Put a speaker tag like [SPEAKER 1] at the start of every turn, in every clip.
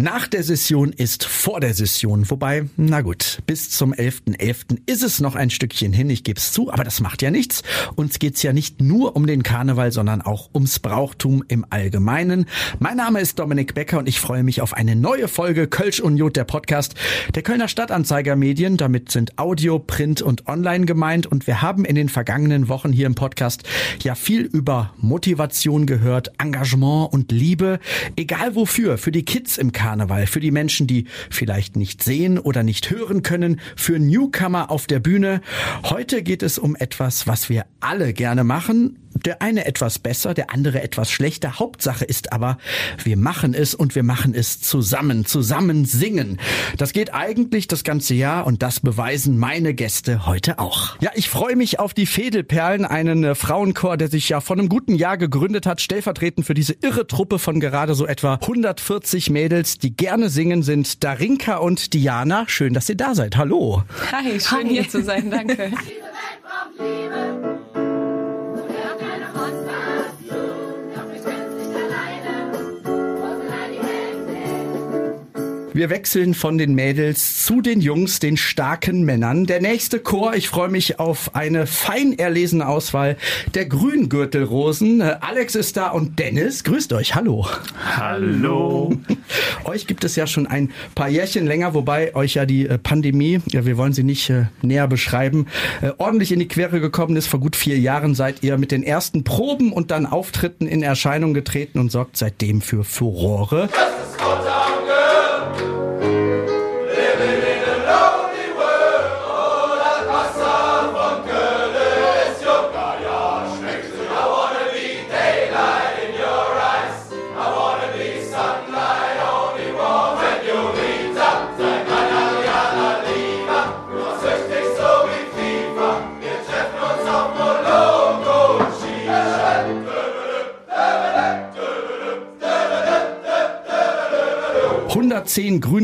[SPEAKER 1] Nach der Session ist vor der Session. Wobei, na gut, bis zum 11.11. .11. ist es noch ein Stückchen hin, ich gebe es zu, aber das macht ja nichts. Uns geht's ja nicht nur um den Karneval, sondern auch ums Brauchtum im Allgemeinen. Mein Name ist Dominik Becker und ich freue mich auf eine neue Folge Kölsch und Jod, der Podcast der Kölner Stadtanzeiger Medien. Damit sind Audio, Print und Online gemeint und wir haben in den vergangenen Wochen hier im Podcast ja viel über Motivation gehört, Engagement und Liebe, egal wofür, für die Kids im Karneval Karneval, für die Menschen, die vielleicht nicht sehen oder nicht hören können, für Newcomer auf der Bühne. Heute geht es um etwas, was wir alle gerne machen, der eine etwas besser, der andere etwas schlechter. Hauptsache ist aber, wir machen es und wir machen es zusammen, zusammen singen. Das geht eigentlich das ganze Jahr und das beweisen meine Gäste heute auch. Ja, ich freue mich auf die Fädelperlen, einen äh, Frauenchor, der sich ja vor einem guten Jahr gegründet hat, stellvertretend für diese irre Truppe von gerade so etwa 140 Mädels, die gerne singen, sind Darinka und Diana. Schön, dass ihr da seid. Hallo.
[SPEAKER 2] Hi, schön Hi. hier zu sein. Danke.
[SPEAKER 1] Wir wechseln von den Mädels zu den Jungs, den starken Männern. Der nächste Chor, ich freue mich auf eine fein erlesene Auswahl der Grüngürtelrosen. Alex ist da und Dennis. Grüßt euch, hallo.
[SPEAKER 3] Hallo.
[SPEAKER 1] euch gibt es ja schon ein paar Jährchen länger, wobei euch ja die äh, Pandemie, ja, wir wollen sie nicht äh, näher beschreiben, äh, ordentlich in die Quere gekommen ist. Vor gut vier Jahren seid ihr mit den ersten Proben und dann Auftritten in Erscheinung getreten und sorgt seitdem für Furore. Das ist zehn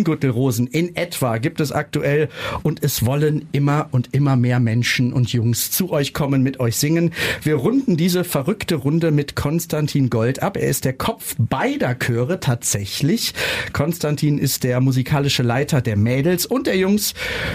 [SPEAKER 1] Grüngürtelrosen in etwa gibt es aktuell und es wollen immer und immer mehr Menschen und Jungs zu euch kommen, mit euch singen. Wir runden diese verrückte Runde mit Konstantin Gold ab. Er ist der Kopf beider Chöre tatsächlich. Konstantin ist der musikalische Leiter der Mädels und der Jungs,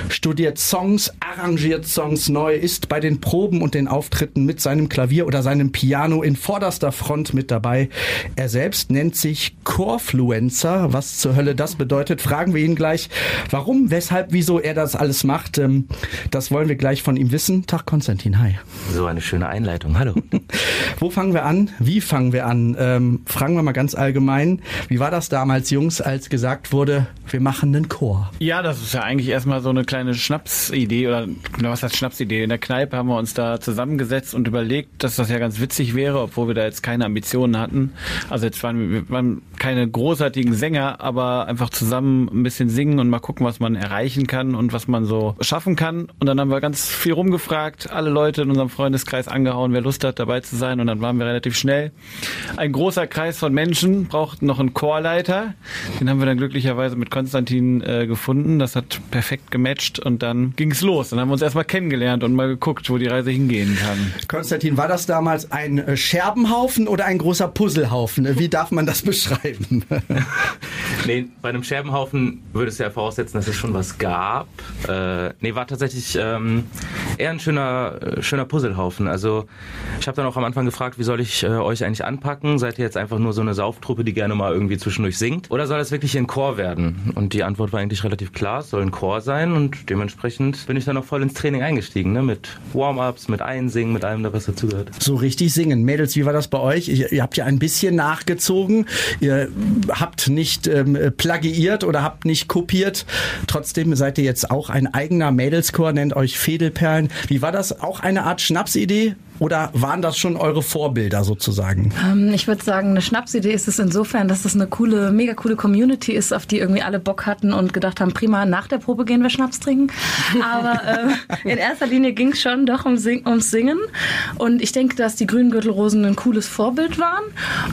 [SPEAKER 1] studiert Songs, arrangiert Songs neu, ist bei den Proben und den Auftritten mit seinem Klavier oder seinem Piano in vorderster Front mit dabei. Er selbst nennt sich Chorfluencer. Was zur Hölle das bedeutet, bedeutet, fragen wir ihn gleich, warum, weshalb, wieso er das alles macht. Ähm, das wollen wir gleich von ihm wissen. Tag Konstantin, hi.
[SPEAKER 3] So eine schöne Einleitung, hallo.
[SPEAKER 1] Wo fangen wir an? Wie fangen wir an? Ähm, fragen wir mal ganz allgemein. Wie war das damals, Jungs, als gesagt wurde, wir machen einen Chor?
[SPEAKER 4] Ja, das ist ja eigentlich erstmal so eine kleine Schnapsidee oder was heißt Schnapsidee? In der Kneipe haben wir uns da zusammengesetzt und überlegt, dass das ja ganz witzig wäre, obwohl wir da jetzt keine Ambitionen hatten. Also jetzt waren wir waren keine großartigen Sänger, aber einfach zusammen ein bisschen singen und mal gucken, was man erreichen kann und was man so schaffen kann. Und dann haben wir ganz viel rumgefragt, alle Leute in unserem Freundeskreis angehauen, wer Lust hat, dabei zu sein. Und dann waren wir relativ schnell. Ein großer Kreis von Menschen braucht noch einen Chorleiter. Den haben wir dann glücklicherweise mit Konstantin äh, gefunden. Das hat perfekt gematcht und dann ging es los. Dann haben wir uns erstmal kennengelernt und mal geguckt, wo die Reise hingehen kann.
[SPEAKER 1] Konstantin, war das damals ein äh, Scherbenhaufen oder ein großer Puzzlehaufen? Wie darf man das beschreiben?
[SPEAKER 3] nee, bei einem Scherbenhaufen würde es ja voraussetzen, dass es schon was gab. Äh, nee, war tatsächlich ähm, eher ein schöner, äh, schöner Puzzlehaufen. Also ich habe dann auch am Anfang gefragt, wie soll ich äh, euch eigentlich anpacken? Seid ihr jetzt einfach nur so eine Sauftruppe, die gerne mal irgendwie zwischendurch singt? Oder soll das wirklich ein Chor werden? Und die Antwort war eigentlich relativ klar, es soll ein Chor sein und dementsprechend bin ich dann auch voll ins Training eingestiegen, ne? mit Warm-ups, mit Einsingen, mit allem, was dazugehört.
[SPEAKER 1] So richtig singen. Mädels, wie war das bei euch? Ihr, ihr habt ja ein bisschen nachgezogen. Ihr habt nicht ähm, plagiiert oder habt nicht kopiert. Trotzdem seid ihr jetzt auch ein eigener Mädelschor, nennt euch Fädelperlen. Wie war das? Auch eine Art Schnapsidee? Oder waren das schon eure Vorbilder sozusagen?
[SPEAKER 2] Ähm, ich würde sagen, eine Schnapsidee ist es insofern, dass es eine coole, mega coole Community ist, auf die irgendwie alle Bock hatten und gedacht haben, prima, nach der Probe gehen wir Schnaps trinken. Aber äh, in erster Linie ging es schon doch um Sing ums Singen. Und ich denke, dass die Grüngürtelrosen ein cooles Vorbild waren.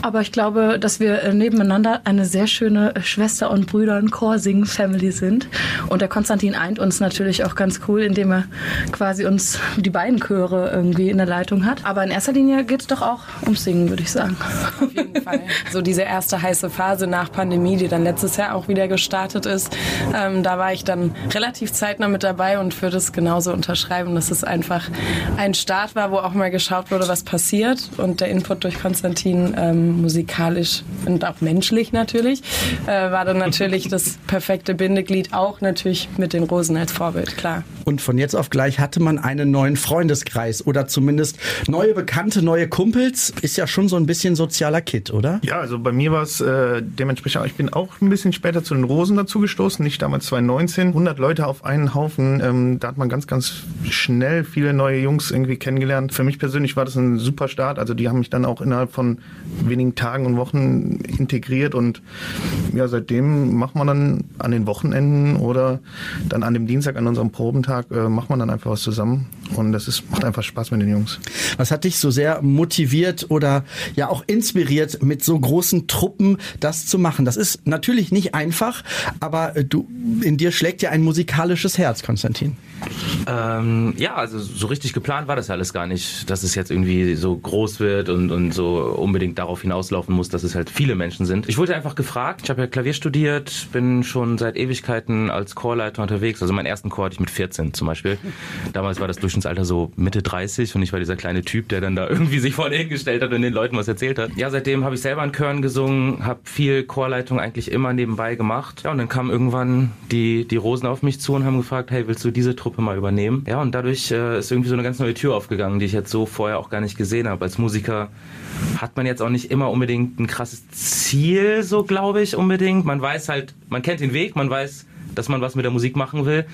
[SPEAKER 2] Aber ich glaube, dass wir äh, nebeneinander eine sehr schöne Schwester- und Brüder- und Chorsingen-Family sind. Und der Konstantin eint uns natürlich auch ganz cool, indem er quasi uns die beiden Chöre irgendwie in der Leitung hat. Aber in erster Linie geht es doch auch ums Singen, würde ich sagen.
[SPEAKER 5] Auf jeden Fall. So diese erste heiße Phase nach Pandemie, die dann letztes Jahr auch wieder gestartet ist, ähm, da war ich dann relativ zeitnah mit dabei und würde es genauso unterschreiben, dass es einfach ein Start war, wo auch mal geschaut wurde, was passiert. Und der Input durch Konstantin ähm, musikalisch und auch menschlich natürlich äh, war dann natürlich das perfekte Bindeglied, auch natürlich mit den Rosen als Vorbild, klar.
[SPEAKER 1] Und von jetzt auf gleich hatte man einen neuen Freundeskreis oder zumindest neue Bekannte, neue Kumpels. Ist ja schon so ein bisschen sozialer Kit, oder?
[SPEAKER 6] Ja, also bei mir war es äh, dementsprechend, ich bin auch ein bisschen später zu den Rosen dazugestoßen, nicht damals 2019. 100 Leute auf einen Haufen, ähm, da hat man ganz, ganz schnell viele neue Jungs irgendwie kennengelernt. Für mich persönlich war das ein super Start, also die haben mich dann auch innerhalb von wenigen Tagen und Wochen integriert und ja, seitdem macht man dann an den Wochenenden oder dann an dem Dienstag an unserem Probentag Tag äh, macht man dann einfach was zusammen und das ist, macht einfach Spaß mit den Jungs.
[SPEAKER 1] Was hat dich so sehr motiviert oder ja auch inspiriert, mit so großen Truppen das zu machen? Das ist natürlich nicht einfach, aber äh, du, in dir schlägt ja ein musikalisches Herz, Konstantin.
[SPEAKER 3] Ähm, ja, also so richtig geplant war das alles gar nicht, dass es jetzt irgendwie so groß wird und, und so unbedingt darauf hinauslaufen muss, dass es halt viele Menschen sind. Ich wurde einfach gefragt, ich habe ja Klavier studiert, bin schon seit Ewigkeiten als Chorleiter unterwegs. Also meinen ersten Chor hatte ich mit 14 zum Beispiel. Damals war das Durchschnittsalter so Mitte 30 und ich war dieser kleine Typ, der dann da irgendwie sich vorne hingestellt hat und den Leuten was erzählt hat. Ja, seitdem habe ich selber in Chören gesungen, habe viel Chorleitung eigentlich immer nebenbei gemacht. Ja, und dann kamen irgendwann die, die Rosen auf mich zu und haben gefragt, hey, willst du diese Truppe mal übernehmen? Ja, und dadurch äh, ist irgendwie so eine ganz neue Tür aufgegangen, die ich jetzt so vorher auch gar nicht gesehen habe. Als Musiker hat man jetzt auch nicht immer unbedingt ein krasses Ziel, so glaube ich unbedingt. Man weiß halt, man kennt den Weg, man weiß, dass man was mit der Musik machen will,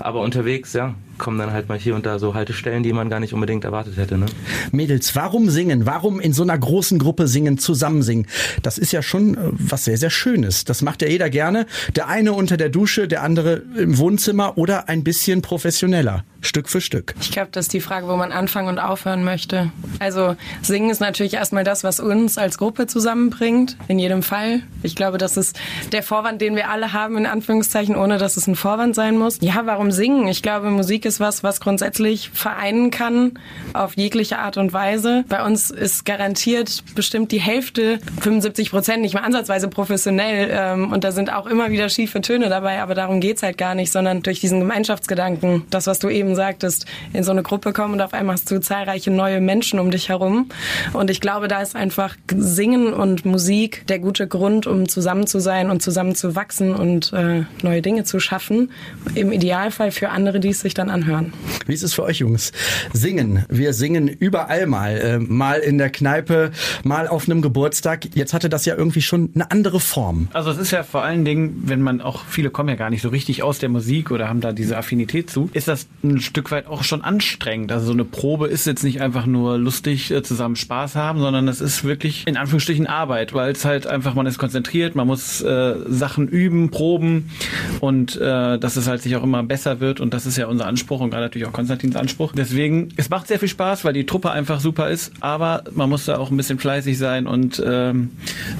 [SPEAKER 3] aber unterwegs, ja, kommen dann halt mal hier und da so Haltestellen, die man gar nicht unbedingt erwartet hätte. Ne?
[SPEAKER 1] Mädels, warum singen? Warum in so einer großen Gruppe singen, zusammen singen? Das ist ja schon äh, was sehr, sehr Schönes. Das macht ja jeder gerne. Der eine unter der Dusche, der andere im Wohnzimmer oder ein bisschen professioneller. Stück für Stück.
[SPEAKER 5] Ich glaube, das ist die Frage, wo man anfangen und aufhören möchte. Also singen ist natürlich erstmal das, was uns als Gruppe zusammenbringt, in jedem Fall. Ich glaube, das ist der Vorwand, den wir alle haben, in Anführungszeichen, ohne dass es ein Vorwand sein muss. Ja, warum singen? Ich glaube, Musik ist was, was grundsätzlich vereinen kann auf jegliche Art und Weise. Bei uns ist garantiert bestimmt die Hälfte, 75 Prozent, nicht mal ansatzweise professionell. Ähm, und da sind auch immer wieder schiefe Töne dabei, aber darum geht's halt gar nicht, sondern durch diesen Gemeinschaftsgedanken, das, was du eben sagtest, in so eine Gruppe kommen und auf einmal hast du zahlreiche neue Menschen um dich herum. Und ich glaube, da ist einfach Singen und Musik der gute Grund, um zusammen zu sein und zusammen zu wachsen und äh, neue Dinge zu schaffen. Im Idealfall für andere, die es sich dann anhören.
[SPEAKER 1] Wie ist es für euch, Jungs? Singen. Wir singen überall mal. Äh, mal in der Kneipe, mal auf einem Geburtstag. Jetzt hatte das ja irgendwie schon eine andere Form.
[SPEAKER 4] Also es ist ja vor allen Dingen, wenn man auch, viele kommen ja gar nicht so richtig aus der Musik oder haben da diese Affinität zu, ist das ein Stück weit auch schon anstrengend. Also so eine Probe ist jetzt nicht einfach nur lustig äh, zusammen Spaß haben, sondern es ist wirklich in Anführungsstrichen Arbeit, weil es halt einfach, man ist konzentriert, man muss äh, Sachen üben, proben und äh, dass es halt sich auch immer besser wird und das ist ja unser Anspruch und gerade natürlich auch Konstantins Anspruch. Deswegen, es macht sehr viel Spaß, weil die Truppe einfach super ist, aber man muss da auch ein bisschen fleißig sein und ähm,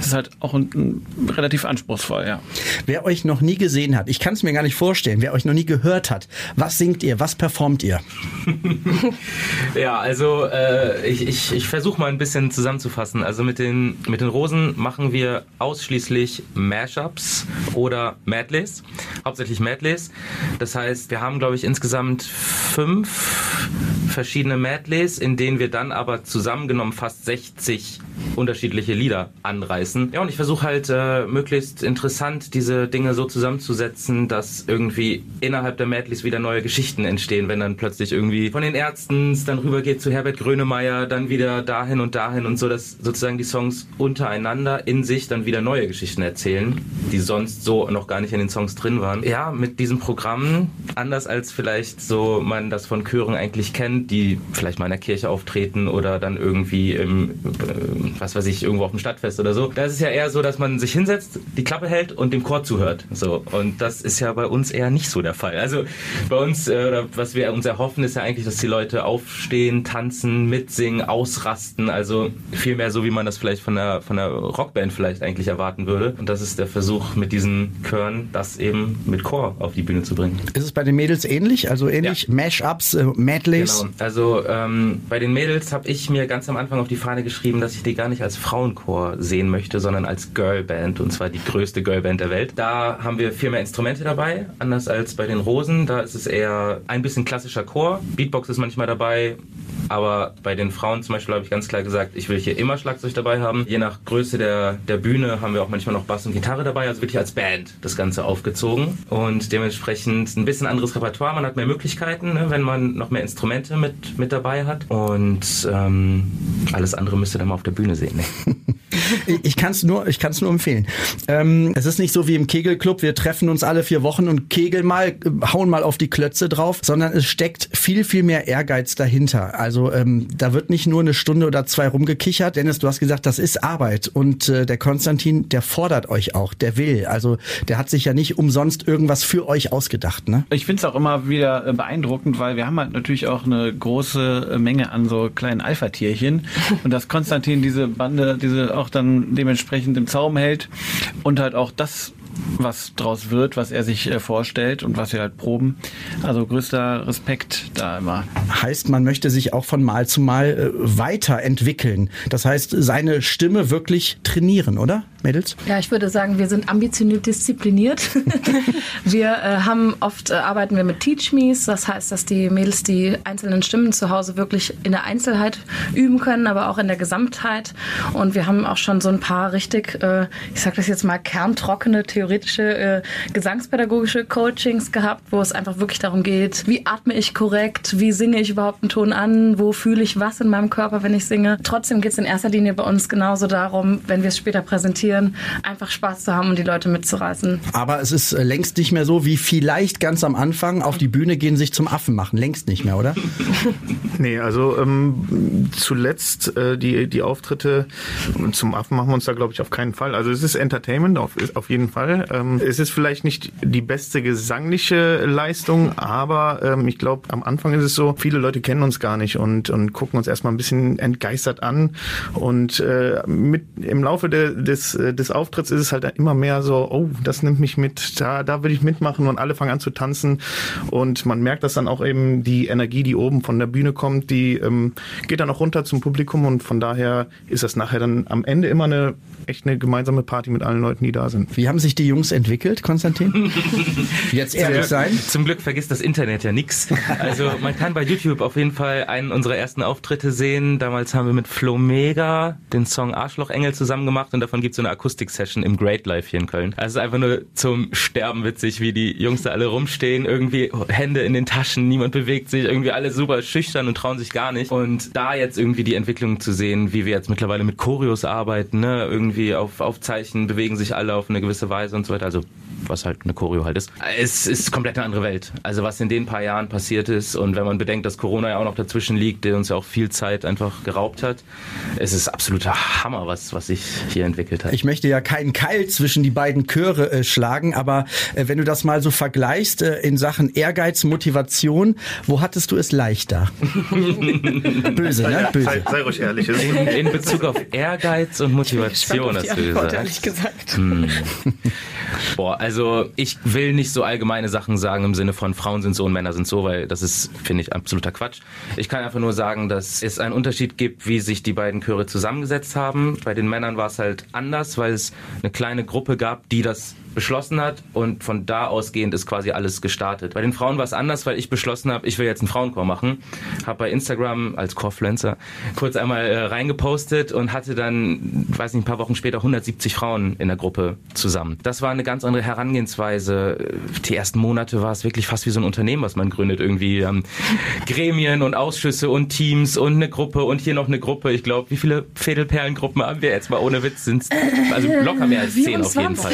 [SPEAKER 4] es ist halt auch ein, ein, relativ anspruchsvoll, ja.
[SPEAKER 1] Wer euch noch nie gesehen hat, ich kann es mir gar nicht vorstellen, wer euch noch nie gehört hat, was singt ihr, was performt ihr?
[SPEAKER 3] ja, also äh, ich, ich, ich versuche mal ein bisschen zusammenzufassen. Also mit den, mit den Rosen machen wir ausschließlich Mashups oder Medleys, hauptsächlich Medleys. Das heißt, wir haben, glaube ich, insgesamt fünf verschiedene Medleys, in denen wir dann aber zusammengenommen fast 60 unterschiedliche Lieder anreißen. Ja, und ich versuche halt äh, möglichst interessant diese Dinge so zusammenzusetzen, dass irgendwie innerhalb der Medleys wieder neue Geschichten entstehen, wenn dann plötzlich irgendwie von den Ärzten dann rübergeht zu Herbert Grönemeyer, dann wieder dahin und dahin und so, dass sozusagen die Songs untereinander in sich dann wieder neue Geschichten erzählen, die sonst so noch gar nicht in den Songs drin waren. Ja, mit diesem Programm, anders als vielleicht so man das von Chören eigentlich kennt, die vielleicht mal in der Kirche auftreten oder dann irgendwie im, äh, was weiß ich, irgendwo auf dem Stadtfest oder so. Da ist es ja eher so, dass man sich hinsetzt, die Klappe hält und dem Chor zuhört. So. Und das ist ja bei uns eher nicht so der Fall. Also bei uns, äh, oder was wir uns erhoffen, ist ja eigentlich, dass die Leute aufstehen, tanzen, mitsingen, ausrasten. Also viel mehr so, wie man das vielleicht von einer, von einer Rockband vielleicht eigentlich erwarten würde. Und das ist der Versuch mit diesen Chören, das eben mit Chor auf die Bühne zu bringen.
[SPEAKER 1] Ist es bei den Mädels ähnlich? Also ähnlich ja. Mashups, äh, Medleys?
[SPEAKER 3] Genau. Also ähm, bei den Mädels habe ich mir ganz am Anfang auf die Fahne geschrieben, dass ich die gar nicht als Frauenchor sehen möchte, sondern als Girlband und zwar die größte Girlband der Welt. Da haben wir viel mehr Instrumente dabei, anders als bei den Rosen. Da ist es eher ein bisschen klassischer Chor. Beatbox ist manchmal dabei, aber bei den Frauen zum Beispiel habe ich ganz klar gesagt, ich will hier immer Schlagzeug dabei haben. Je nach Größe der, der Bühne haben wir auch manchmal noch Bass und Gitarre dabei, also wirklich als Band das Ganze aufgezogen. Und dementsprechend ein bisschen anderes Repertoire. Man hat mehr Möglichkeiten, ne, wenn man noch mehr Instrumente mit, mit dabei hat. Und ähm, alles andere müsst ihr dann mal auf der Bühne sehen. Ne?
[SPEAKER 1] ich kann es nur, ich kann es nur empfehlen. Ähm, es ist nicht so wie im Kegelclub, wir treffen uns alle vier Wochen und kegeln mal, hauen mal auf die Klötze drauf, sondern es steckt viel, viel mehr Ehrgeiz dahinter. Also ähm, da wird nicht nur eine Stunde oder zwei rumgekichert. Dennis, du hast gesagt, das ist Arbeit und äh, der Konstantin, der fordert euch auch, der will. Also der hat sich ja nicht umsonst irgendwas für euch ausgedacht. Ne?
[SPEAKER 4] Ich finde es auch immer wieder äh, beeindruckend, weil wir haben halt natürlich auch eine große äh, Menge an so kleinen Alpha-Tierchen und dass Konstantin diese Bande, diese auch dann dementsprechend im Zaum hält und halt auch das was draus wird, was er sich äh, vorstellt und was wir halt proben. Also größter Respekt da immer.
[SPEAKER 1] Heißt, man möchte sich auch von Mal zu Mal äh, weiterentwickeln. Das heißt, seine Stimme wirklich trainieren, oder, Mädels?
[SPEAKER 2] Ja, ich würde sagen, wir sind ambitioniert diszipliniert. wir äh, haben oft äh, arbeiten wir mit Teach Me's. Das heißt, dass die Mädels die einzelnen Stimmen zu Hause wirklich in der Einzelheit üben können, aber auch in der Gesamtheit. Und wir haben auch schon so ein paar richtig, äh, ich sag das jetzt mal, kerntrockene Theorien theoretische äh, gesangspädagogische Coachings gehabt, wo es einfach wirklich darum geht, wie atme ich korrekt, wie singe ich überhaupt einen Ton an, wo fühle ich was in meinem Körper, wenn ich singe. Trotzdem geht es in erster Linie bei uns genauso darum, wenn wir es später präsentieren, einfach Spaß zu haben und die Leute mitzureißen.
[SPEAKER 1] Aber es ist äh, längst nicht mehr so wie vielleicht ganz am Anfang auf die Bühne gehen, sich zum Affen machen. Längst nicht mehr, oder?
[SPEAKER 6] nee, also ähm, zuletzt äh, die, die Auftritte zum Affen machen wir uns da, glaube ich, auf keinen Fall. Also es ist Entertainment auf, auf jeden Fall. Ähm, es ist vielleicht nicht die beste gesangliche Leistung, aber ähm, ich glaube, am Anfang ist es so, viele Leute kennen uns gar nicht und, und gucken uns erstmal ein bisschen entgeistert an. Und äh, mit, im Laufe de, des, des Auftritts ist es halt immer mehr so, oh, das nimmt mich mit, da, da will ich mitmachen und alle fangen an zu tanzen. Und man merkt dass dann auch eben, die Energie, die oben von der Bühne kommt, die ähm, geht dann auch runter zum Publikum und von daher ist das nachher dann am Ende immer eine echt eine gemeinsame Party mit allen Leuten, die da sind.
[SPEAKER 1] Wie haben sich die Jungs entwickelt, Konstantin? Jetzt ehrlich sein.
[SPEAKER 3] Zum Glück vergisst das Internet ja nichts. Also man kann bei YouTube auf jeden Fall einen unserer ersten Auftritte sehen. Damals haben wir mit Flo Mega den Song Arschlochengel zusammen gemacht und davon gibt es so eine Akustik-Session im Great Life hier in Köln. Also es ist einfach nur zum Sterben witzig, wie die Jungs da alle rumstehen, irgendwie Hände in den Taschen, niemand bewegt sich, irgendwie alle super schüchtern und trauen sich gar nicht. Und da jetzt irgendwie die Entwicklung zu sehen, wie wir jetzt mittlerweile mit Choreos arbeiten, ne, irgendwie auf, auf Zeichen bewegen sich alle auf eine gewisse Weise und so weiter. Also was halt eine Choreo halt ist. Es ist komplett eine andere Welt. Also was in den paar Jahren passiert ist und wenn man bedenkt, dass Corona ja auch noch dazwischen liegt, der uns ja auch viel Zeit einfach geraubt hat, es ist absoluter Hammer, was, was sich hier entwickelt hat.
[SPEAKER 1] Ich möchte ja keinen Keil zwischen die beiden Chöre äh, schlagen, aber äh, wenn du das mal so vergleichst äh, in Sachen Ehrgeiz, Motivation, wo hattest du es leichter? Böse, ne? Böse.
[SPEAKER 6] Sei, sei ruhig ehrlich.
[SPEAKER 3] In, in Bezug auf Ehrgeiz und Motivation hast du gesagt.
[SPEAKER 5] gesagt. Hm.
[SPEAKER 3] Boah, also ich will nicht so allgemeine Sachen sagen im Sinne von Frauen sind so und Männer sind so, weil das ist, finde ich, absoluter Quatsch. Ich kann einfach nur sagen, dass es einen Unterschied gibt, wie sich die beiden Chöre zusammengesetzt haben. Bei den Männern war es halt anders, weil es eine kleine Gruppe gab, die das beschlossen hat und von da ausgehend ist quasi alles gestartet. Bei den Frauen war es anders, weil ich beschlossen habe, ich will jetzt einen Frauenchor machen. Habe bei Instagram als Chorfluencer kurz einmal äh, reingepostet und hatte dann, weiß nicht, ein paar Wochen später 170 Frauen in der Gruppe zusammen. Das war eine ganz andere Herangehensweise. Die ersten Monate war es wirklich fast wie so ein Unternehmen, was man gründet. Irgendwie ähm, Gremien und Ausschüsse und Teams und eine Gruppe und hier noch eine Gruppe. Ich glaube, wie viele Fädelperlengruppen haben wir jetzt mal ohne Witz? Sind also locker mehr als zehn auf jeden Fall.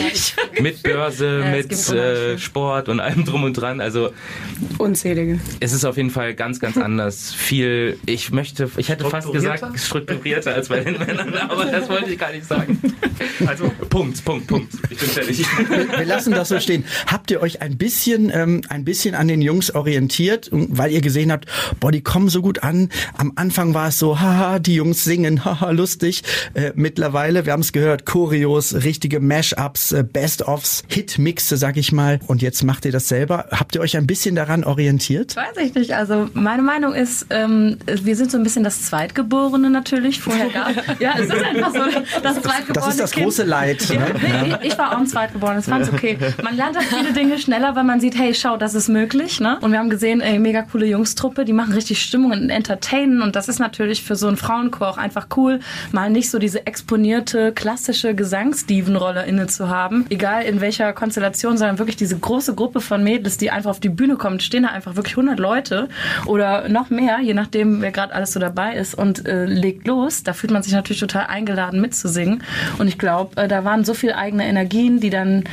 [SPEAKER 3] Mit mit Börse,
[SPEAKER 5] Ja,
[SPEAKER 3] mit äh. Sport und allem drum und dran. Also
[SPEAKER 5] Unzählige.
[SPEAKER 3] es ist auf jeden Fall ganz, ganz anders. Viel, ich möchte, ich hätte fast gesagt, strukturierter als bei den Männern, aber das wollte ich gar nicht sagen.
[SPEAKER 6] Also
[SPEAKER 3] Punkt, Punkt, Punkt. Ich bin fertig.
[SPEAKER 1] Wir lassen das so stehen. Habt ihr euch ein bisschen, ähm, ein bisschen an den Jungs orientiert, weil ihr gesehen habt, boah, die kommen so gut an. Am Anfang war es so, haha, die Jungs singen, haha, lustig. Äh, mittlerweile, wir haben es gehört, Choreos, richtige Mash-ups, äh, Best-ofs, Hit-Mixe, sag ich mal. Und jetzt macht ihr das selber. Habt ihr euch ein bisschen daran orientiert?
[SPEAKER 2] Weiß ich nicht. Also meine Meinung ist, ähm, wir sind so ein bisschen das Zweitgeborene natürlich. Vorher gab ja, es ist einfach so das Zweitgeborene.
[SPEAKER 1] Das ist das
[SPEAKER 2] Kind.
[SPEAKER 1] große Leid. Ne?
[SPEAKER 2] ich, ich war auch ein Zweitgeborenes, fand's okay. Man lernt halt viele Dinge schneller, weil man sieht, hey, schau, das ist möglich. Ne? Und wir haben gesehen, ey, mega coole Jungstruppe, die machen richtig Stimmung und entertainen. Und das ist natürlich für so einen Frauenchor auch einfach cool, mal nicht so diese exponierte, klassische Gesangsdiven-Rolle inne zu haben. Egal in welcher Konstellation, sondern wirklich diese große Gruppe von Mädels, die einfach auf die Bühne kommen, stehen da einfach wirklich 100 Leute oder noch mehr, je nachdem, wer gerade alles so dabei ist und äh, legt los. Da fühlt man sich natürlich total eingeladen mitzusingen. Und ich glaube, äh, da waren so viele eigene Energien, die dann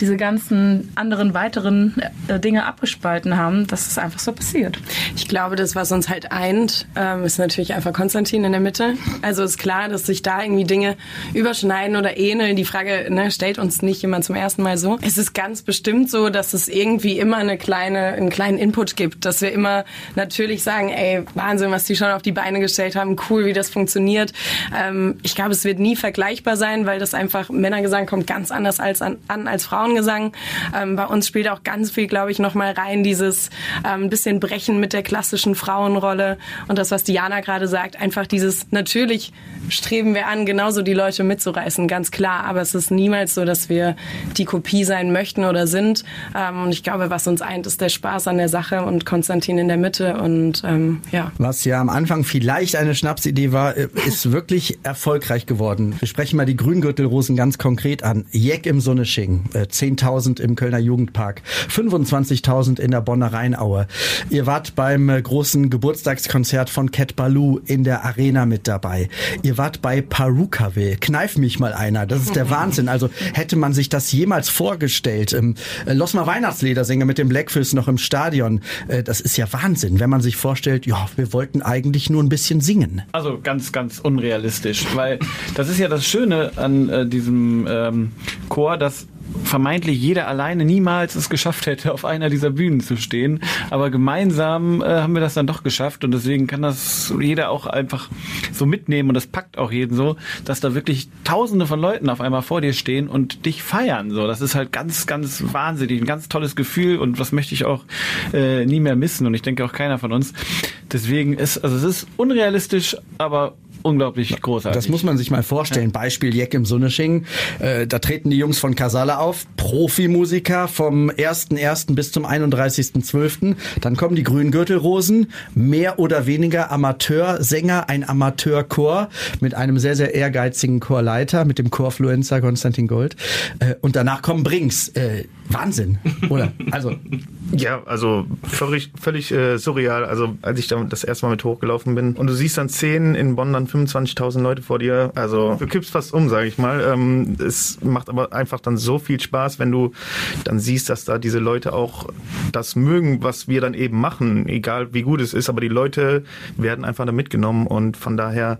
[SPEAKER 2] diese ganzen anderen weiteren äh, Dinge abgespalten haben, dass es einfach so passiert.
[SPEAKER 5] Ich glaube, das, was uns halt eint, ähm, ist natürlich einfach Konstantin in der Mitte. Also ist klar, dass sich da irgendwie Dinge überschneiden oder ähneln. Die Frage ne, stellt uns nicht jemand zum ersten so. Es ist ganz bestimmt so, dass es irgendwie immer eine kleine, einen kleinen Input gibt, dass wir immer natürlich sagen, ey, Wahnsinn, was die schon auf die Beine gestellt haben, cool, wie das funktioniert. Ähm, ich glaube, es wird nie vergleichbar sein, weil das einfach Männergesang kommt ganz anders als an, an als Frauengesang. Ähm, bei uns spielt auch ganz viel, glaube ich, nochmal rein, dieses ähm, bisschen Brechen mit der klassischen Frauenrolle und das, was Diana gerade sagt, einfach dieses, natürlich streben wir an, genauso die Leute mitzureißen, ganz klar, aber es ist niemals so, dass wir die Kopie sein möchten oder sind. Ähm, und ich glaube, was uns eint, ist der Spaß an der Sache und Konstantin in der Mitte und ähm, ja.
[SPEAKER 1] Was ja am Anfang vielleicht eine Schnapsidee war, äh, ist wirklich erfolgreich geworden. Wir sprechen mal die Grüngürtelrosen ganz konkret an. Jeck im Sonnesching, äh, 10.000 im Kölner Jugendpark, 25.000 in der Bonner Rheinaue. Ihr wart beim äh, großen Geburtstagskonzert von Cat Baloo in der Arena mit dabei. Ihr wart bei Parukaville. Kneif mich mal einer. Das ist der Wahnsinn. Also hätte man sich das jemals vorgestellt. Ähm, äh, Losmer Weihnachtsledersänger mit dem Blackfish noch im Stadion. Äh, das ist ja Wahnsinn, wenn man sich vorstellt, ja, wir wollten eigentlich nur ein bisschen singen.
[SPEAKER 4] Also ganz, ganz unrealistisch, weil das ist ja das Schöne an äh, diesem ähm, Chor, dass vermeintlich jeder alleine niemals es geschafft hätte, auf einer dieser Bühnen zu stehen. Aber gemeinsam äh, haben wir das dann doch geschafft und deswegen kann das jeder auch einfach so mitnehmen und das packt auch jeden so, dass da wirklich tausende von Leuten auf einmal vor dir stehen und dich feiern. So, das ist halt ganz, ganz wahnsinnig, ein ganz tolles Gefühl und was möchte ich auch äh, nie mehr missen und ich denke auch keiner von uns. Deswegen ist, also es ist unrealistisch, aber unglaublich großartig.
[SPEAKER 1] Das muss man sich mal vorstellen. Beispiel Jeck im Sonnesching. Äh, da treten die Jungs von Casala auf, Profimusiker vom 1.1. bis zum 31.12. Dann kommen die Grüngürtelrosen, mehr oder weniger Amateursänger, ein Amateurchor mit einem sehr, sehr ehrgeizigen Chorleiter, mit dem Chorfluencer Konstantin Gold. Äh, und danach kommen Brings. Äh, Wahnsinn, oder? Also,
[SPEAKER 6] Ja, also völlig, völlig äh, surreal. Also als ich da das erste Mal mit hochgelaufen bin und du siehst dann Szenen in Bonn dann 25.000 Leute vor dir. Also du kippst fast um, sage ich mal. Ähm, es macht aber einfach dann so viel Spaß, wenn du dann siehst, dass da diese Leute auch das mögen, was wir dann eben machen, egal wie gut es ist. Aber die Leute werden einfach da mitgenommen und von daher,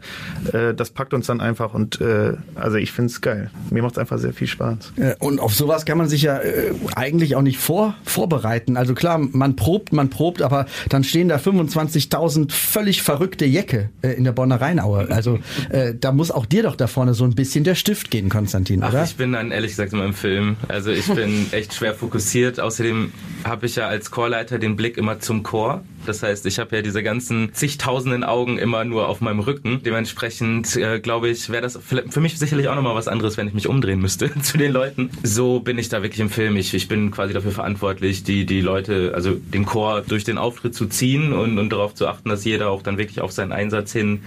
[SPEAKER 6] äh, das packt uns dann einfach und äh, also ich finde es geil. Mir macht es einfach sehr viel Spaß.
[SPEAKER 1] Äh, Und auf sowas kann man sich ja äh, eigentlich auch nicht vor, vorbereiten. Also klar, man probt, man probt, aber dann stehen da 25.000 völlig verrückte Jecke äh, in der Bonner Rheinaue. Also äh, da muss auch dir doch da vorne so ein bisschen der Stift gehen, Konstantin,
[SPEAKER 3] Ach,
[SPEAKER 1] oder?
[SPEAKER 3] ich bin dann ehrlich gesagt immer im Film. Also ich bin echt schwer fokussiert. Außerdem habe ich ja als Chorleiter den Blick immer zum Chor. Das heißt, ich habe ja diese ganzen zigtausenden Augen immer nur auf meinem Rücken. Dementsprechend äh, glaube ich, wäre das für mich sicherlich auch nochmal was anderes, wenn ich mich umdrehen müsste zu den Leuten. So bin ich da wirklich im Film. Ich, ich bin quasi dafür verantwortlich, die, die Leute, also den Chor durch den Auftritt zu ziehen und, und darauf zu achten, dass jeder auch dann wirklich auf seinen Einsatz hin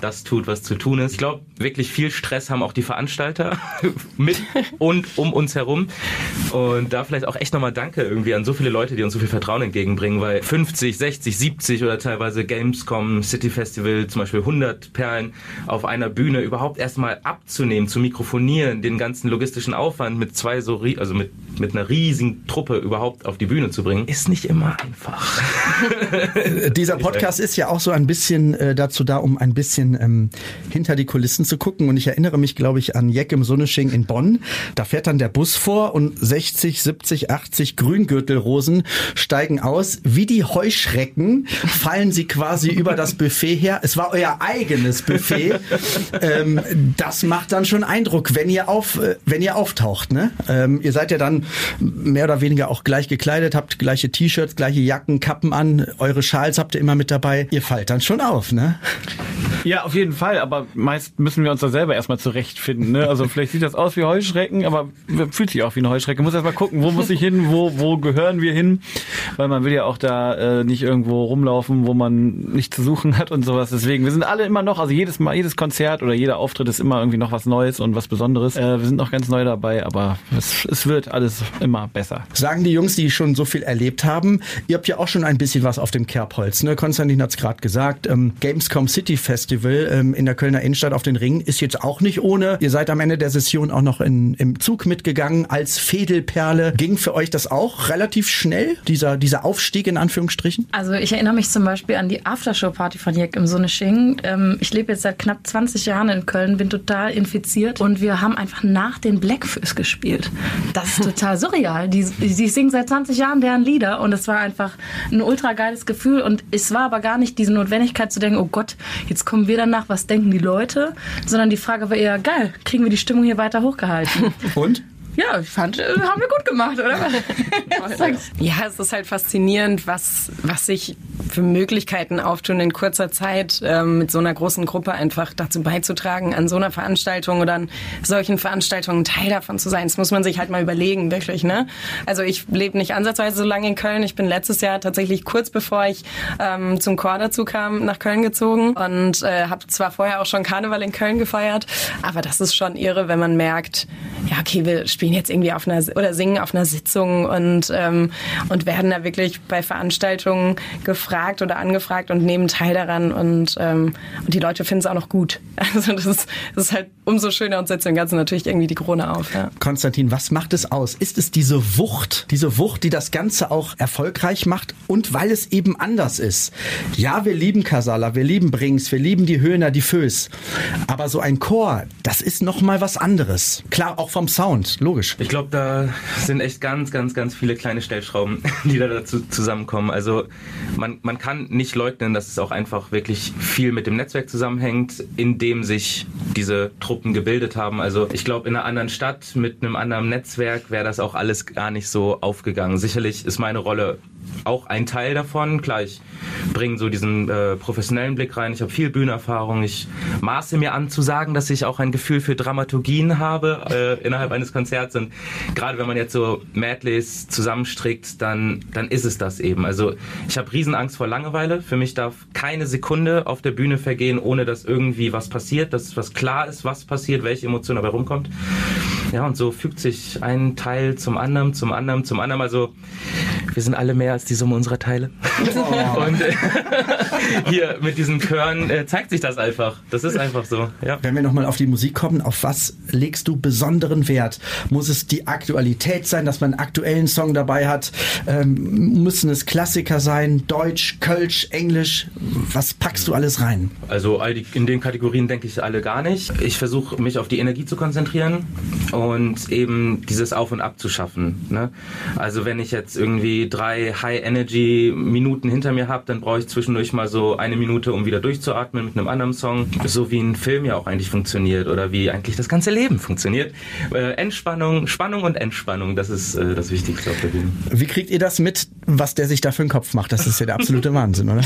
[SPEAKER 3] das tut, was zu tun ist. Ich glaube, wirklich viel Stress haben auch die Veranstalter mit und um uns herum. Und da vielleicht auch echt nochmal Danke irgendwie an so viele Leute, die uns so viel Vertrauen entgegenbringen, weil 50, 60, 60, 70 oder teilweise Gamescom, City Festival, zum Beispiel 100 Perlen auf einer Bühne überhaupt erstmal abzunehmen, zu mikrofonieren, den ganzen logistischen Aufwand mit zwei so, also mit, mit einer riesigen Truppe überhaupt auf die Bühne zu bringen, ist nicht immer einfach.
[SPEAKER 1] Dieser Podcast ist ja auch so ein bisschen äh, dazu da, um ein bisschen ähm, hinter die Kulissen zu gucken. Und ich erinnere mich, glaube ich, an Jeck im Sonnesching in Bonn. Da fährt dann der Bus vor und 60, 70, 80 Grüngürtelrosen steigen aus. Wie die Heuschrecken fallen sie quasi über das Buffet her. Es war euer eigenes Buffet. ähm, das macht dann schon Eindruck, wenn ihr auf, äh, wenn ihr auftaucht. Ne? Ähm, ihr seid ja dann mehr oder weniger auch gleich gekleidet, habt gleiche T-Shirts, gleiche Jacken, Kappen an, eure Schals habt ihr immer mit dabei. Ihr fallt dann schon auf, ne?
[SPEAKER 4] Ja, auf jeden Fall, aber meist müssen wir uns da selber erstmal zurechtfinden. Ne? Also vielleicht sieht das aus wie Heuschrecken, aber fühlt sich auch wie eine Heuschrecke. Muss erstmal gucken, wo muss ich hin, wo, wo gehören wir hin, weil man will ja auch da äh, nicht irgendwo rumlaufen, wo man nicht zu suchen hat und sowas. Deswegen, wir sind alle immer noch, also jedes Mal, jedes Konzert oder jeder Auftritt ist immer irgendwie noch was Neues und was Besonderes. Äh, wir sind noch ganz neu dabei, aber es, es wird alles immer besser.
[SPEAKER 1] Sagen die Jungs, die schon so viel erlebt haben, ihr habt ja auch schon ein bisschen was auf dem Kerbholz. Ne? Konstantin hat es gerade gesagt, ähm, Gamescom City Festival ähm, in der Kölner Innenstadt auf den Ringen ist jetzt auch nicht ohne. Ihr seid am Ende der Session auch noch in, im Zug mitgegangen als Fädelperle. Ging für euch das auch relativ schnell, dieser, dieser Aufstieg in Anführungsstrichen?
[SPEAKER 2] Also ich erinnere mich zum Beispiel an die Aftershow-Party von Jack im Sonnesching. Ähm, ich lebe jetzt seit knapp 20 Jahren in Köln, bin total infiziert und wir haben einfach nach den Blackfish gespielt. Das ist total surreal. Die, die singen seit 20 Jahren deren Lieder und es war einfach ein ultra geiles Gefühl und es war aber gar nicht diese Notwendigkeit zu denken, oh Gott, jetzt kommen wir danach, was denken die Leute, sondern die Frage war eher, geil, kriegen wir die Stimmung hier weiter hochgehalten.
[SPEAKER 1] Und?
[SPEAKER 2] Ja, ich fand, äh, haben wir gut gemacht, oder?
[SPEAKER 5] ja, es ist halt faszinierend, was, was sich für Möglichkeiten auftun in kurzer Zeit ähm, mit so einer großen Gruppe einfach dazu beizutragen, an so einer Veranstaltung oder an solchen Veranstaltungen Teil davon zu sein. Das muss man sich halt mal überlegen, wirklich. Ne? Also ich lebe nicht ansatzweise so lange in Köln. Ich bin letztes Jahr tatsächlich kurz bevor ich ähm, zum Chor dazu kam, nach Köln gezogen und äh, habe zwar vorher auch schon Karneval in Köln gefeiert, aber das ist schon irre, wenn man merkt, ja okay, wir spielen spielen jetzt irgendwie auf einer oder singen auf einer Sitzung und und und werden da wirklich bei Veranstaltungen gefragt oder angefragt und nehmen teil daran und ähm, und die Leute finden es auch noch gut. Also das ist, das ist halt umso schöner und setzt dem Ganzen natürlich irgendwie die Krone auf. Ja.
[SPEAKER 1] Konstantin, was macht es aus? Ist es diese Wucht, diese Wucht, die das Ganze auch erfolgreich macht und weil es eben anders ist? Ja, wir lieben Casala, wir lieben Brings, wir lieben die Höhner, die Föß, aber so ein Chor, das ist noch mal was anderes. Klar, auch vom Sound, logisch.
[SPEAKER 3] Ich glaube, da sind echt ganz, ganz, ganz viele kleine Stellschrauben, die da dazu zusammenkommen. Also man, man kann nicht leugnen, dass es auch einfach wirklich viel mit dem Netzwerk zusammenhängt, in dem sich diese Truppen gebildet haben. Also ich glaube, in einer anderen Stadt mit einem anderen Netzwerk wäre das auch alles gar nicht so aufgegangen. Sicherlich ist meine Rolle auch ein Teil davon. Klar, ich bringe so diesen äh, professionellen Blick rein. Ich habe viel Bühnenerfahrung. Ich maße mir an zu sagen, dass ich auch ein Gefühl für Dramaturgien habe äh, innerhalb eines Konzerts. Und gerade wenn man jetzt so Medleys zusammenstrickt, dann, dann ist es das eben. Also ich habe Riesenangst vor Langeweile. Für mich darf keine Sekunde auf der Bühne vergehen, ohne dass irgendwie was passiert, dass was klar ist, was passiert, welche Emotion dabei rumkommt. Ja, und so fügt sich ein Teil zum anderen, zum anderen, zum anderen. Also wir sind alle mehr als die Summe unserer Teile. Oh. Und äh, hier mit diesen Chören äh, zeigt sich das einfach. Das ist einfach so. Ja.
[SPEAKER 1] Wenn wir nochmal auf die Musik kommen, auf was legst du besonderen Wert? Muss es die Aktualität sein, dass man einen aktuellen Song dabei hat? Ähm, müssen es Klassiker sein? Deutsch, Kölsch, Englisch? Was packst du alles rein?
[SPEAKER 3] Also all die, in den Kategorien denke ich alle gar nicht. Ich versuche mich auf die Energie zu konzentrieren und eben dieses Auf und Ab zu schaffen. Ne? Also wenn ich jetzt irgendwie drei High-Energy-Minuten hinter mir habe, dann brauche ich zwischendurch mal so eine Minute, um wieder durchzuatmen mit einem anderen Song. So wie ein Film ja auch eigentlich funktioniert oder wie eigentlich das ganze Leben funktioniert. Äh, Entspannung, Spannung und Entspannung, das ist äh, das Wichtigste auf der Bühne.
[SPEAKER 1] Wie kriegt ihr das mit, was der sich da für einen Kopf macht? Das ist ja der absolute Wahnsinn, oder?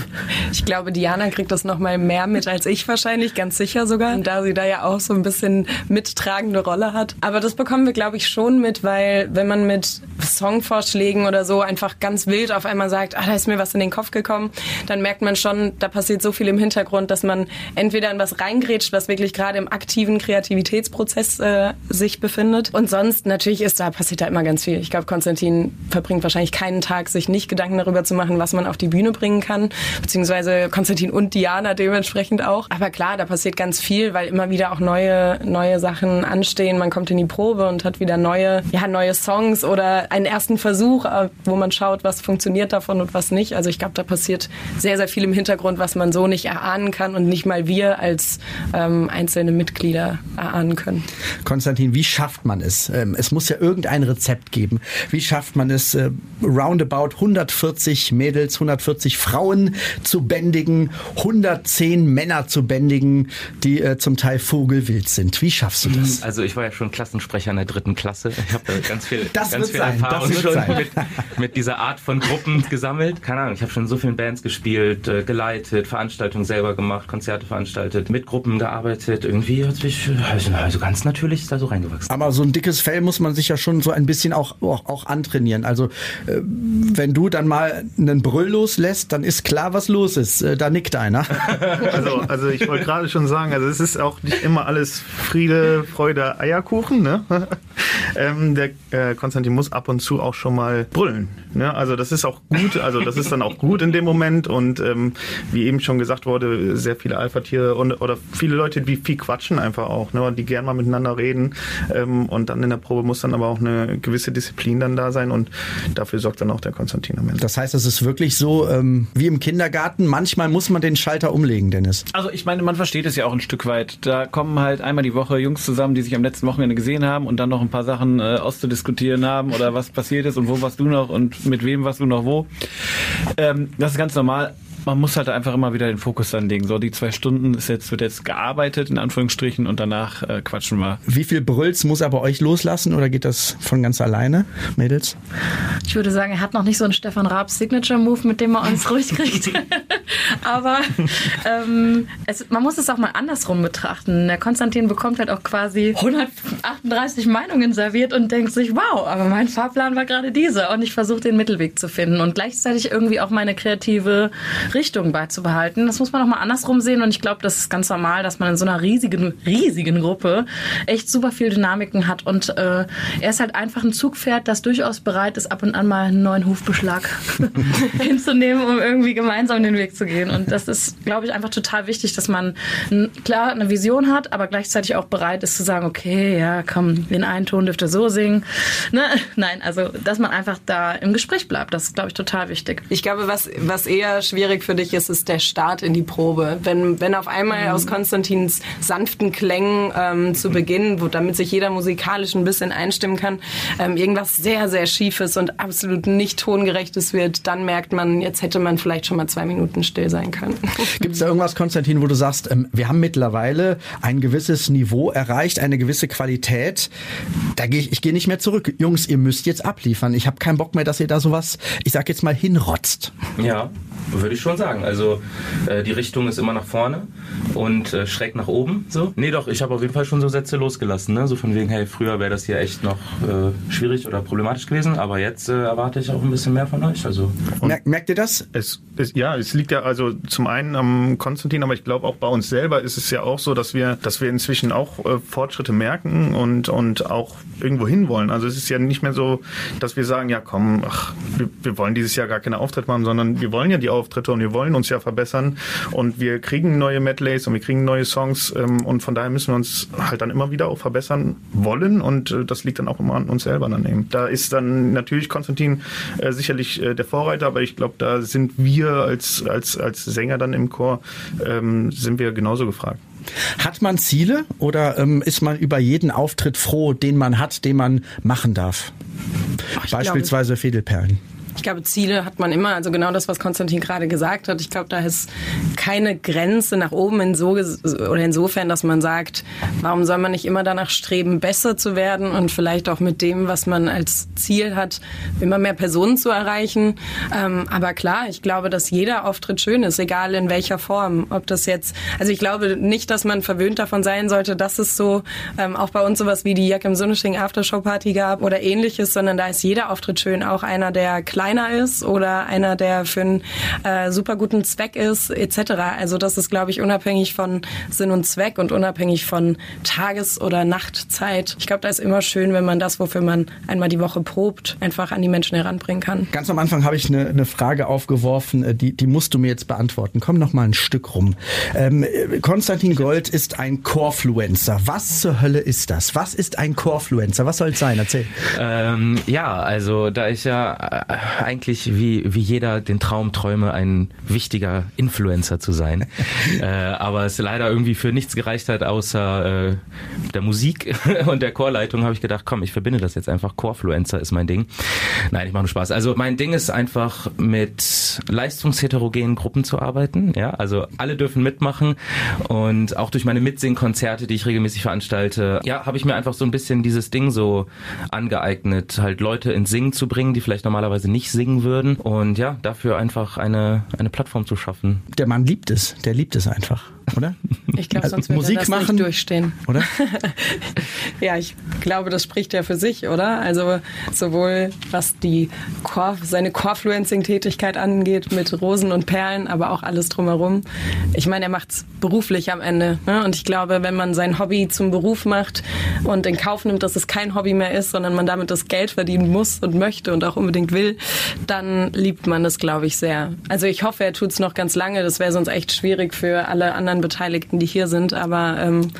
[SPEAKER 5] ich glaube, Diana kriegt das noch mal mehr mit als ich wahrscheinlich, ganz sicher sogar, da sie da ja auch so ein bisschen mittragende Rolle hat. Aber das bekommen wir, glaube ich, schon mit, weil wenn man mit Songvorschlägen oder so einfach ganz wild auf einmal sagt, ah, da ist mir was in den Kopf gekommen, dann merkt man schon, da passiert so viel im Hintergrund, dass man entweder in was reingrätscht, was wirklich gerade im aktiven Kreativitätsprozess äh, sich befindet. Und sonst natürlich ist da passiert da immer ganz viel. Ich glaube, Konstantin verbringt wahrscheinlich keinen Tag, sich nicht Gedanken darüber zu machen, was man auf die Bühne bringen kann, beziehungsweise Konstantin und Diana dementsprechend auch. Aber klar, da passiert ganz viel, weil immer wieder auch neue neue Sachen anstehen. Man kommt in die Probe und hat wieder neue ja neue Songs oder einen ersten Versuch, äh, wo man schaut, was funktioniert davon und was nicht. Also ich glaube, da passiert sehr sehr viel im Hintergrund, was man so nicht erahnen kann und nicht mal wir als ähm, einzelne Mitglieder erahnen können.
[SPEAKER 1] Konstantin, wie schafft man es? Ähm, es muss ja irgendein Rezept geben. Wie schafft man es, äh, roundabout 140 Mädels, 140 Frauen zu bändigen, 110 Männer zu bändigen, die äh, zum Teil vogelwild sind? Wie schaffst du das?
[SPEAKER 3] Also ich war ja schon Klassensprecher in der dritten Klasse. Ich habe ganz viel,
[SPEAKER 1] Das
[SPEAKER 3] ganz viel
[SPEAKER 1] sein,
[SPEAKER 3] Erfahrung
[SPEAKER 1] das wird
[SPEAKER 3] schon
[SPEAKER 1] sein.
[SPEAKER 3] mit, mit dieser Art von Gruppen gesammelt. Keine Ahnung, ich habe schon so vielen Bands gespielt, äh, geleitet, Veranstaltungen selber gemacht, Konzerte veranstaltet, mit Gruppen gearbeitet. Irgendwie hat mich also, also ganz natürlich ist da so reingewachsen.
[SPEAKER 1] Aber so ein dickes Fell muss man sich ja schon so ein bisschen auch, auch, auch antrainieren. Also äh, wenn du dann mal einen Brüll loslässt, dann ist klar, was los ist. Äh, da nickt einer.
[SPEAKER 6] Also, also ich wollte gerade schon sagen, also es ist auch nicht immer alles Friede, Freude, Eierkuchen. Ne? ähm, der äh, Konstantin muss ab und zu auch schon mal brüllen. Ne? Also das ist auch gut, also das ist dann auch gut in dem Moment und ähm, wie eben schon gesagt wurde, sehr viele Alpha-Tiere und oder viele Leute, die viel quatschen einfach auch, ne? und die gern mal miteinander reden ähm, und dann in der Probe muss dann aber auch eine gewisse Disziplin dann da sein und dafür sorgt dann auch der Konstantin am Ende.
[SPEAKER 1] Das heißt, es ist wirklich so ähm, wie im Kindergarten. Manchmal muss man den Schalter umlegen, Dennis.
[SPEAKER 4] Also ich meine, man versteht es ja auch ein Stück weit. Da kommen halt einmal die Woche Jungs zusammen, die sich am letzten Wochenende gesehen haben und dann noch ein paar Sachen äh, auszudiskutieren haben oder was passiert ist und wo warst du noch und mit wem warst du noch wo. Ähm, das ist ganz normal. Man muss halt einfach immer wieder den Fokus dann legen. So, die zwei Stunden ist jetzt, wird jetzt gearbeitet, in Anführungsstrichen, und danach äh, quatschen wir.
[SPEAKER 1] Wie viel Brülls muss er bei euch loslassen oder geht das von ganz alleine, Mädels?
[SPEAKER 2] Ich würde sagen, er hat noch nicht so einen Stefan Raab Signature Move, mit dem er uns ruhig kriegt. Aber ähm, es, man muss es auch mal andersrum betrachten. Der Konstantin bekommt halt auch quasi 138 Meinungen serviert und denkt sich, wow, aber mein Fahrplan war gerade dieser. Und ich versuche den Mittelweg zu finden und gleichzeitig irgendwie auch meine kreative Richtung beizubehalten. Das muss man auch mal andersrum sehen. Und ich glaube, das ist ganz normal, dass man in so einer riesigen, riesigen Gruppe echt super viel Dynamiken hat. Und äh, er ist halt einfach ein Zugpferd, das durchaus bereit ist, ab und an mal einen neuen Hufbeschlag hinzunehmen, um irgendwie gemeinsam den Weg zu gehen. Und das ist, glaube ich, einfach total wichtig, dass man klar eine Vision hat, aber gleichzeitig auch bereit ist zu sagen, okay, ja, komm, den einen Ton dürft ihr so singen. Ne? Nein, also, dass man einfach da im Gespräch bleibt, das ist, glaube ich, total wichtig.
[SPEAKER 5] Ich glaube, was, was eher schwierig für dich ist, ist der Start in die Probe. Wenn, wenn auf einmal aus Konstantins sanften Klängen ähm, zu Beginn, wo, damit sich jeder musikalisch ein bisschen einstimmen kann, ähm, irgendwas sehr, sehr Schiefes und absolut nicht tongerechtes wird, dann merkt man, jetzt hätte man vielleicht schon mal zwei Minuten still sein können.
[SPEAKER 1] Gibt es da irgendwas, Konstantin, wo du sagst, ähm, wir haben mittlerweile ein gewisses Niveau erreicht, eine gewisse Qualität. Da gehe ich, ich gehe nicht mehr zurück. Jungs, ihr müsst jetzt abliefern. Ich habe keinen Bock mehr, dass ihr da sowas, ich sag jetzt mal, hinrotzt.
[SPEAKER 3] Ja, würde ich schon sagen. Also äh, die Richtung ist immer nach vorne und äh, schräg nach oben. So. Nee, doch, ich habe auf jeden Fall schon so Sätze losgelassen. Ne? So von wegen, hey, früher wäre das hier echt noch äh, schwierig oder problematisch gewesen, aber jetzt äh, erwarte ich auch ein bisschen mehr von euch. Also
[SPEAKER 1] Merkt, merkt ihr das?
[SPEAKER 6] Es, es, ja, es liegt ja also zum einen am Konstantin, aber ich glaube auch bei uns selber ist es ja auch so, dass wir, dass wir inzwischen auch äh, Fortschritte merken und, und auch irgendwo hinwollen. Also es ist ja nicht mehr so, dass wir sagen, ja komm, ach, wir, wir wollen dieses Jahr gar keine Auftritte machen, sondern wir wollen ja die Auftritte und wir wollen uns ja verbessern und wir kriegen neue Medleys und wir kriegen neue Songs ähm, und von daher müssen wir uns halt dann immer wieder auch verbessern wollen und äh, das liegt dann auch immer an uns selber dann eben. Da ist dann natürlich Konstantin äh, sicherlich äh, der Vorreiter, aber ich glaube, da sind wir als, als, als Sänger dann im Chor, ähm, sind wir genauso gefragt.
[SPEAKER 1] Hat man Ziele oder ähm, ist man über jeden Auftritt froh, den man hat, den man machen darf?
[SPEAKER 5] ich
[SPEAKER 1] Beispielsweise Fädelperlen.
[SPEAKER 5] Ich glaube, Ziele hat man immer. Also genau das, was Konstantin gerade gesagt hat. Ich glaube, da ist keine Grenze nach oben in so, oder insofern, dass man sagt, warum soll man nicht immer danach streben, besser zu werden und vielleicht auch mit dem, was man als Ziel hat, immer mehr Personen zu erreichen. Ähm, aber klar, ich glaube, dass jeder Auftritt schön ist, egal in welcher Form. Ob das jetzt, also ich glaube nicht, dass man verwöhnt davon sein sollte, dass es so ähm, auch bei uns sowas wie die Jack im Sunnesching Aftershow Party gab oder ähnliches, sondern da ist jeder Auftritt schön, auch einer, der kleiner ist oder einer, der für einen äh, super guten Zweck ist, etc. Also das ist, glaube ich, unabhängig von Sinn und Zweck und unabhängig von Tages- oder Nachtzeit. Ich glaube, da ist immer schön, wenn man das, wofür man einmal die Woche probt, einfach an die Menschen heranbringen kann.
[SPEAKER 1] Ganz am Anfang habe ich eine, eine Frage aufgeworfen, äh, die, die musst du mir jetzt beantworten. Komm noch mal ein Stück rum. Ähm, Konstantin Gold ist ein Corefluencer. Was zur Hölle ist das? Was ist ein Corefluencer? Was soll es sein? Erzähl.
[SPEAKER 3] Ähm, ja, also da ich ja äh, eigentlich wie, wie jeder den Traum träume, ein wichtiger Influencer zu sein, äh, aber es leider irgendwie für nichts gereicht hat, außer äh, der Musik und der Chorleitung, habe ich gedacht, komm, ich verbinde das jetzt einfach. Corefluencer ist mein Ding. Nein, ich mache nur Spaß. Also mein Ding ist einfach mit leistungsheterogenen Gruppen zu arbeiten. Ja, also alle dürfen mitmachen und auch durch meine Mitsingkonzerte, die ich regelmäßig veranstalte, ja, habe ich mir einfach so ein bisschen dieses Ding so angeeignet, halt Leute ins Singen zu bringen, die vielleicht normalerweise nicht singen würden und ja, dafür einfach eine eine Plattform zu schaffen.
[SPEAKER 1] Der Mann liebt es, der liebt es einfach oder?
[SPEAKER 5] Ich glaube, sonst würde
[SPEAKER 1] Musik
[SPEAKER 5] das
[SPEAKER 1] machen,
[SPEAKER 5] nicht durchstehen.
[SPEAKER 1] Oder?
[SPEAKER 5] ja, ich glaube, das spricht ja für sich, oder? Also sowohl was die Core, seine Core-Fluencing-Tätigkeit angeht mit Rosen und Perlen, aber auch alles drumherum. Ich meine, er macht es beruflich am Ende. Ne? Und ich glaube, wenn man sein Hobby zum Beruf macht und in Kauf nimmt, dass es kein Hobby mehr ist, sondern man damit das Geld verdienen muss und möchte und auch unbedingt will, dann liebt man das, glaube ich, sehr. Also ich hoffe, er tut es noch ganz lange. Das wäre sonst echt schwierig für alle anderen Beteiligten, die hier sind. Aber ähm,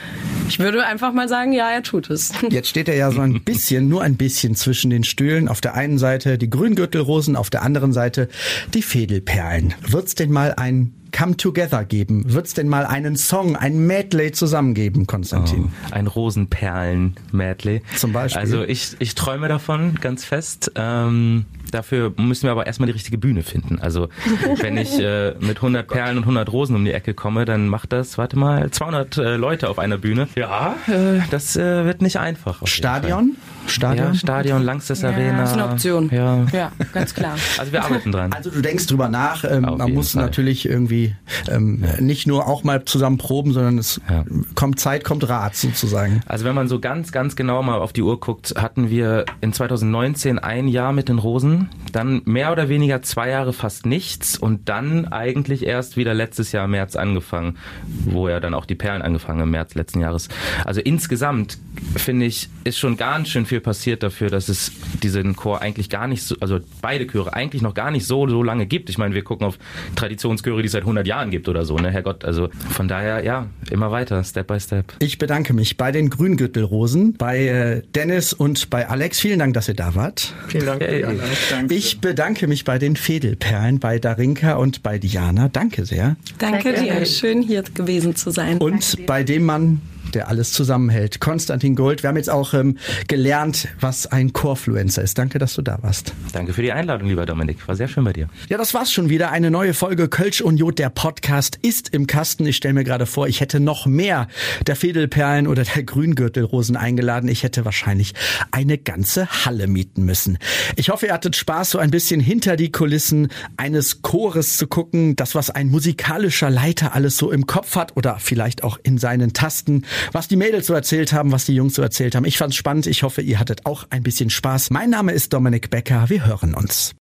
[SPEAKER 5] ich würde einfach mal sagen, ja, er tut es.
[SPEAKER 1] Jetzt steht er ja so ein bisschen, nur ein bisschen zwischen den Stühlen. Auf der einen Seite die Grüngürtelrosen, auf der anderen Seite die Fädelperlen. Wird's denn mal ein Come Together geben? Wird's denn mal einen Song, ein Medley zusammengeben, Konstantin?
[SPEAKER 3] Oh, ein Rosenperlen-Medley.
[SPEAKER 1] Zum Beispiel.
[SPEAKER 3] Also ich, ich träume davon ganz fest. Ähm, dafür müssen wir aber erstmal die richtige Bühne finden. Also wenn ich äh, mit 100 Perlen und 100 Rosen um die Ecke komme, dann macht das, warte mal, 200 äh, Leute auf einer Bühne. Ja, äh, das äh, wird nicht einfach.
[SPEAKER 1] Stadion? Stadion?
[SPEAKER 3] Ja, Stadion, Langstes
[SPEAKER 5] Ja,
[SPEAKER 3] Arena.
[SPEAKER 5] das ist eine Option.
[SPEAKER 3] Ja.
[SPEAKER 5] Ja, ganz klar.
[SPEAKER 3] Also wir arbeiten dran.
[SPEAKER 1] Also du denkst drüber nach, ähm, man muss
[SPEAKER 3] Fall.
[SPEAKER 1] natürlich irgendwie ähm, nicht nur auch mal zusammen proben, sondern es
[SPEAKER 3] Ja.
[SPEAKER 1] kommt Zeit, kommt Rat sozusagen.
[SPEAKER 3] Also wenn man so ganz, ganz genau mal auf die Uhr guckt, hatten wir in 2019 ein Jahr mit den Rosen, dann mehr oder weniger zwei Jahre fast nichts und dann eigentlich erst wieder letztes Jahr im März angefangen, wo ja dann auch die Perlen angefangen im März letzten Jahres. Also insgesamt finde ich, ist schon ganz schön viel passiert dafür, dass es diesen Chor eigentlich gar nicht so, also beide Chöre eigentlich noch gar nicht so, so lange gibt. Ich meine, wir gucken auf Traditionschöre, die es seit 100 Jahren gibt oder so, ne, Herrgott. Also von daher, ja, immer weiter, Step by Step.
[SPEAKER 1] Ich bedanke mich bei den Grüngürtelrosen, bei äh, Dennis und bei Alex. Vielen Dank, dass ihr da wart.
[SPEAKER 6] Vielen Dank.
[SPEAKER 3] Hey.
[SPEAKER 6] Diana.
[SPEAKER 1] Ich bedanke mich bei den Fädelperlen, bei Darinka und bei Diana. Danke sehr.
[SPEAKER 5] Danke
[SPEAKER 2] gerne.
[SPEAKER 5] dir. Schön hier gewesen zu sein.
[SPEAKER 1] Und bei dem Mann, der alles zusammenhält, Konstantin Gold. Wir haben jetzt auch ähm, gelernt, was ein Chorfluencer ist. Danke, dass du da warst.
[SPEAKER 3] Danke für die Einladung, lieber Dominik. War sehr schön bei dir.
[SPEAKER 1] Ja, das war's schon wieder. Eine neue Folge Kölsch und Jod, der Podcast, ist im Kasten. Ich stelle mir gerade vor, ich hätte noch mehr der Fädelperlen oder der Grüngürtelrosen eingeladen. Ich hätte wahrscheinlich eine ganze Halle mieten müssen. Ich hoffe, ihr hattet Spaß, so ein bisschen hinter die Kulissen eines Chores zu gucken. Das, was ein musikalischer Leiter alles so im Kopf hat oder vielleicht auch in seinen Tasten. Was die Mädels so erzählt haben, was die Jungs so erzählt haben. Ich fand's spannend. Ich hoffe, ihr hattet auch ein bisschen Spaß. Mein Name ist Dominik Becker. Wir hören uns.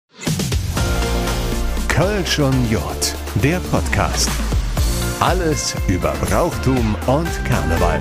[SPEAKER 7] Kölsch und Jod, der Podcast. Alles über Brauchtum und Karneval.